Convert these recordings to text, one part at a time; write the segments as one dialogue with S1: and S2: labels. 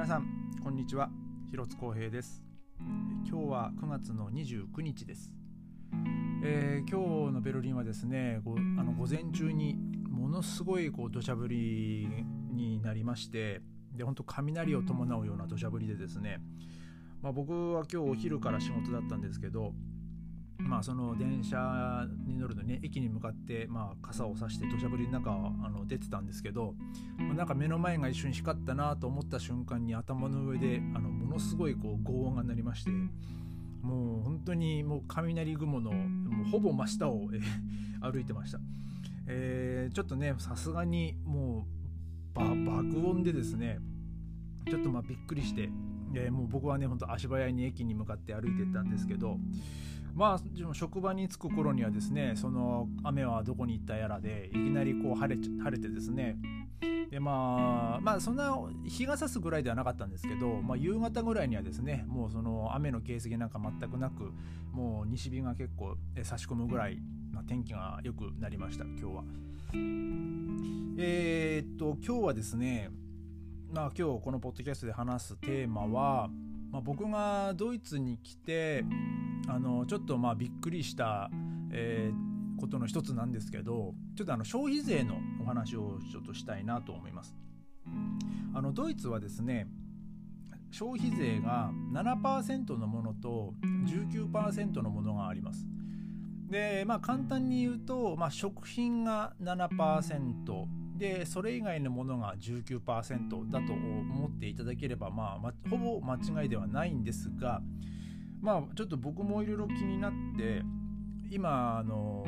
S1: 皆さんこんにちは。広津光平です。今日は9月の29日です、えー今日のベルリンはですねごあの午前中にものすごいこう土砂降りになりましてで本当雷を伴うような土砂降りでですね、まあ、僕は今日お昼から仕事だったんですけどまあその電車に乗るのに、ね、駅に向かってまあ傘を差して土砂降りの中あの出てたんですけど、まあなんか目の前が一瞬光ったなと思った瞬間に頭の上であのものすごいこう轟音が鳴りましてもう本当にもう雷雲のもうほぼ真下を、歩いてました、えーちょっとねさすがにもう爆音でですねちょっとまあびっくりして、えーもう僕はねほんと足早に駅に向かって歩いてったんですけどまあでも職場に着く頃にはですねその雨はどこに行ったやらでいきなりこう晴れち晴れてですねでまあまあそんな日が差すぐらいではなかったんですけど、まあ、夕方ぐらいにはですねもうその雨の形跡なんか全くなくもう西日が結構え差し込むぐらい、まあ、天気が良くなりました今日は。えーっと今日はですねまあ今日このポッドキャストで話すテーマは、まあ、僕がドイツに来てあのちょっとまあびっくりした、えーことの一つなんですけどちょっとあの消費税のお話をちょっとしたいなと思います。あのドイツはですね消費税が7%のものと19%のものがあります。でまあ簡単に言うと、まあ、食品が7%でそれ以外のものが19%だと思っていただければ、まあ、ほぼ間違いではないんですがまあちょっと僕もいろいろ気になって今あの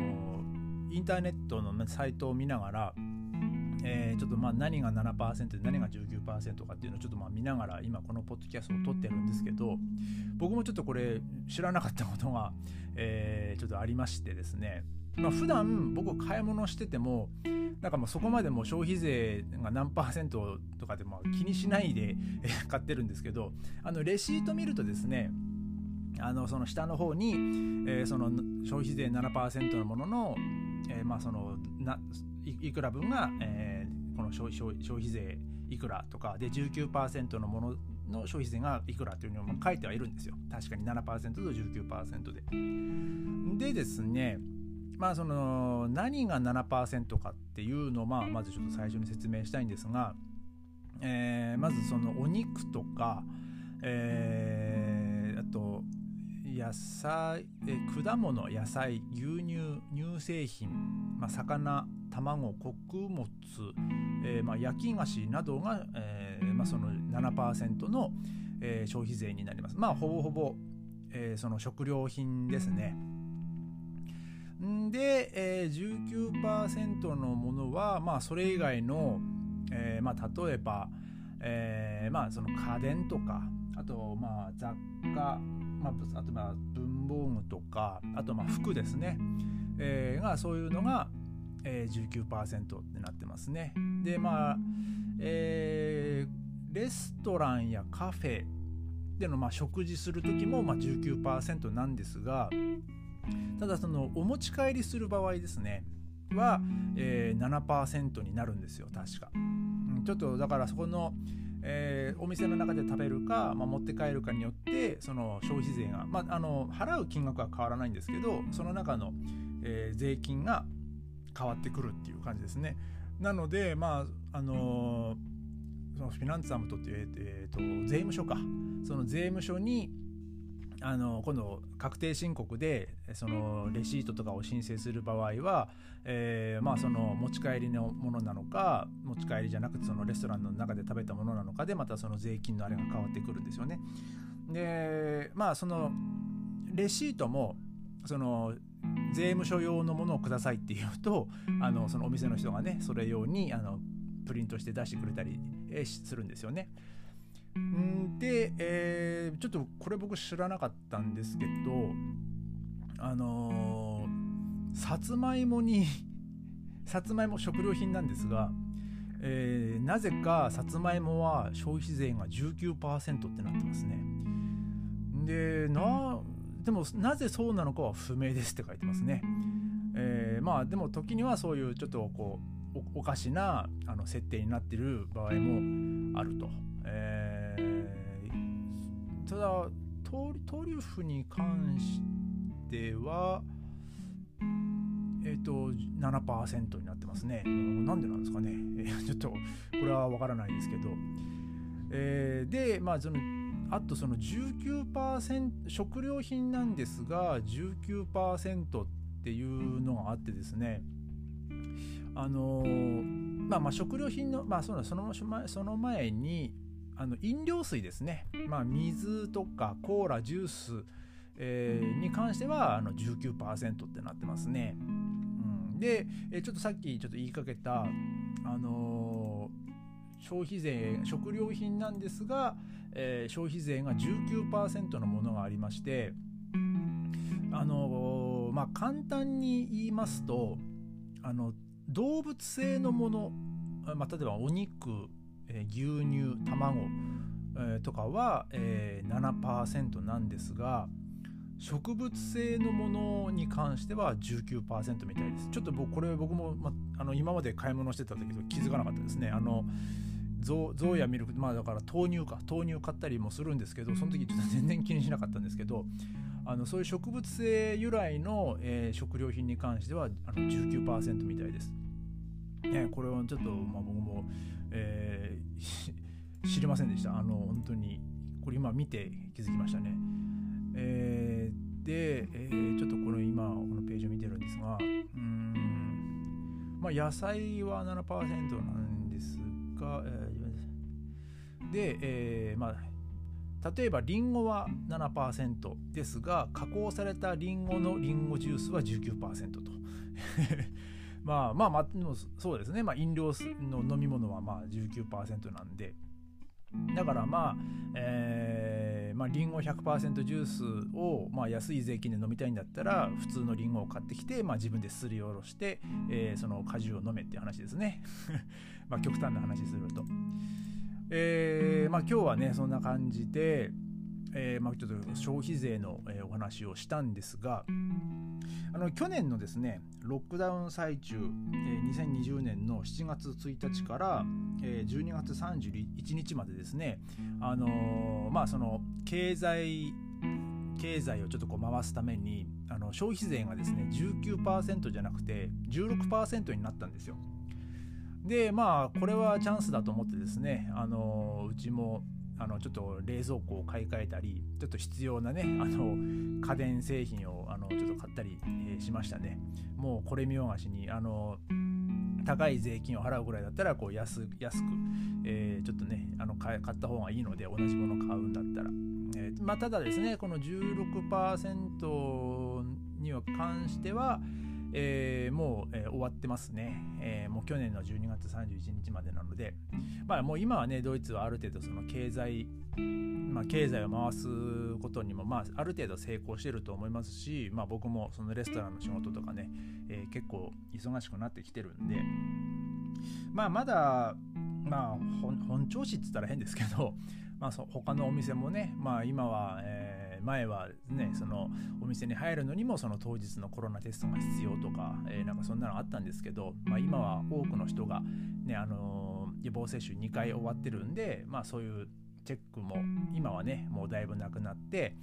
S1: インターネットのサイトを見ながら、えーちょっとまあ何が7%で何が19%かっていうのをちょっとまあ見ながら今このポッドキャストを撮ってるんですけど僕もちょっとこれ知らなかったことが、えーちょっとありましてですね。まあ普段僕買い物しててもなんかもうそこまでも消費税が何パーセントとかでも気にしないで買ってるんですけどあのレシート見るとですねあのその下の方に、えーその消費税7%のものの、えーまあそのないくら分が、えーこの消費税いくらとかで19%のものの消費税がいくらというのも書いてはいるんですよ確かに7%と19%で。でですねまあその何が7%かっていうのを、まあ、まずちょっと最初に説明したいんですが、えーまずそのお肉とか、えーあと野菜えー果物野菜牛乳乳製品、まあ、魚卵穀物、えーまあ、焼き菓子などが、えーまあ、その7%の、えー消費税になります。まあほぼほぼ、えーその食料品ですね。んで、えー、19%のものは、まあ、それ以外の、えーまあ、例えば、えーまあ、その家電とかあと、まあ、雑貨、まあ、あとまあ文房具とかあとまあ服ですね、えーがそういうのが、えー、19%ってなってますね。でまあ、えーレストランやカフェでのまあ食事する時もまあ19%なんですがただそのお持ち帰りする場合ですねは、えー、7%になるんですよ確か、うんちょっとだからそこの、えーお店の中で食べるか、まあ、持って帰るかによってその消費税が、まあ、あの払う金額は変わらないんですけどその中の、えー税金が変わってくるっていう感じですね。なのでまああのーそのフィナンツァムトっていう、えーと税務署か。その税務署にあの今度確定申告でそのレシートとかを申請する場合は、えーまあ、その持ち帰りのものなのか持ち帰りじゃなくてそのレストランの中で食べたものなのかでまたその税金のあれが変わってくるんですよね。でまあそのレシートもその税務署用のものをくださいって言うとあのそのお店の人がねそれ用にあのプリントして出してくれたりするんですよね。んで、えーちょっとこれ僕知らなかったんですけどあのーさつまいもに さつまいも食料品なんですが、えーなぜかさつまいもは消費税が19%ってなってますね。でなでもなぜそうなのかは不明ですって書いてますね。えーまあでも時にはそういうちょっとこうおかしなあの設定になってる場合もあると。えーただトトリュフに関してはえっ、ー、と7%になってますね。なんでなんですかね。え、ちょっとこれはわからないですけど。えー、でまあそのあとその19%食料品なんですが19%っていうのがあってですねあのまあまあ食料品のまあそのそのその前にあの飲料水ですね、まあ、水とかコーラジュース、えー、に関してはあの19%ってなってますね。うん、で、ちょっとさっきちょっと言いかけた、あのー、消費税食料品なんですが、えー、消費税が19%のものがありましてあの、まあ簡単に言いますとあの動物性のもの、まあ、例えばお肉、えー、牛乳卵、えー、とかは、えー、7%なんですが植物性のものに関しては19%みたいです。ちょっと僕これ僕も、ま、あの今まで買い物してたんだけど気づかなかったですね。あのゾウやミルクまあだから豆乳か。豆乳買ったりもするんですけどその時ちょっと全然気にしなかったんですけどあのそういう植物性由来の、えー、食料品に関してはあの19%みたいです。ね、これはちょっと、まあ、僕も、えー、知りませんでした。あの本当にこれ今見て気づきましたね。えー、で、えー、ちょっとこの今このページを見てるんですがうんまあ野菜は7%なんですが、えー、で、えー、まあ例えばリンゴは7%ですが加工されたリンゴのリンゴジュースは19%と まあまあまあそうですね、まあ、飲料の飲み物はまあ19%なんで。だからまあ、えー、まあ、リンゴ100%ジュースを、まあ、安い税金で飲みたいんだったら普通のリンゴを買ってきて、まあ、自分ですりおろして、えー、その果汁を飲めって話ですね。まあ極端な話すると。えー、まあ、今日はねそんな感じで、えー、まあ、ちょっと消費税の、えー、お話をしたんですがあの去年のですねロックダウン最中、えー、2020年の7月1日から、えー、12月31日までですねあの、まあその経済経済をちょっとこう回すためにあの消費税がですね19%じゃなくて16%になったんですよ。でまあこれはチャンスだと思ってですねあのうちもあのちょっと冷蔵庫を買い替えたりちょっと必要なねあの家電製品をあのちょっと買ったり、え、しましたね。もうこれ見よがしにあの高い税金を払うぐらいだったらこう安安く、えー、ちょっとねあの買った方がいいので同じもの買うんだったら、えー、まあ、ただですねこの16%には関しては、えー、もう、えー、終わってますね、えー、もう去年の12月31日までなので、まあ、もう今はねドイツはある程度その経済、まあ、経済を回すことにも、まあ、ある程度成功してると思いますし、まあ、僕もそのレストランの仕事とかね、え結構忙しくなってきてるんで、まあ、まだ、まあ、本調子って言ったら変ですけど、まあ、そ他のお店もね、まあ、今は、えー前はねそのお店に入るのにもその当日のコロナテストが必要とか、えー、なんかそんなのあったんですけど、まあ、今は多くの人が、ねあのー、予防接種2回終わってるんで、まあ、そういうチェックも今はねもうだいぶなくなって、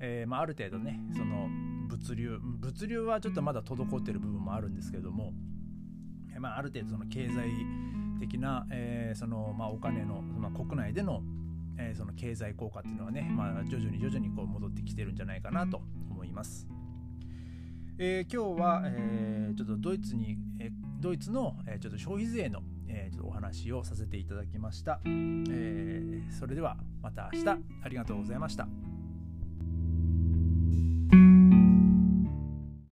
S1: えー、まあ、ある程度ねその物流物流はちょっとまだ滞ってる部分もあるんですけども、まあ、ある程度その経済的な、えー、そのまあ、お金の、まあ、国内でのえー、その経済効果っていうのはね、まあ、徐々に徐々にこう戻ってきてるんじゃないかなと思います。えー、今日は、えー、ちょっとドイツに、えドイツの、えちょっと消費税の、えちょっとお話をさせていただきました、えそれではまた明日ありがとうございました。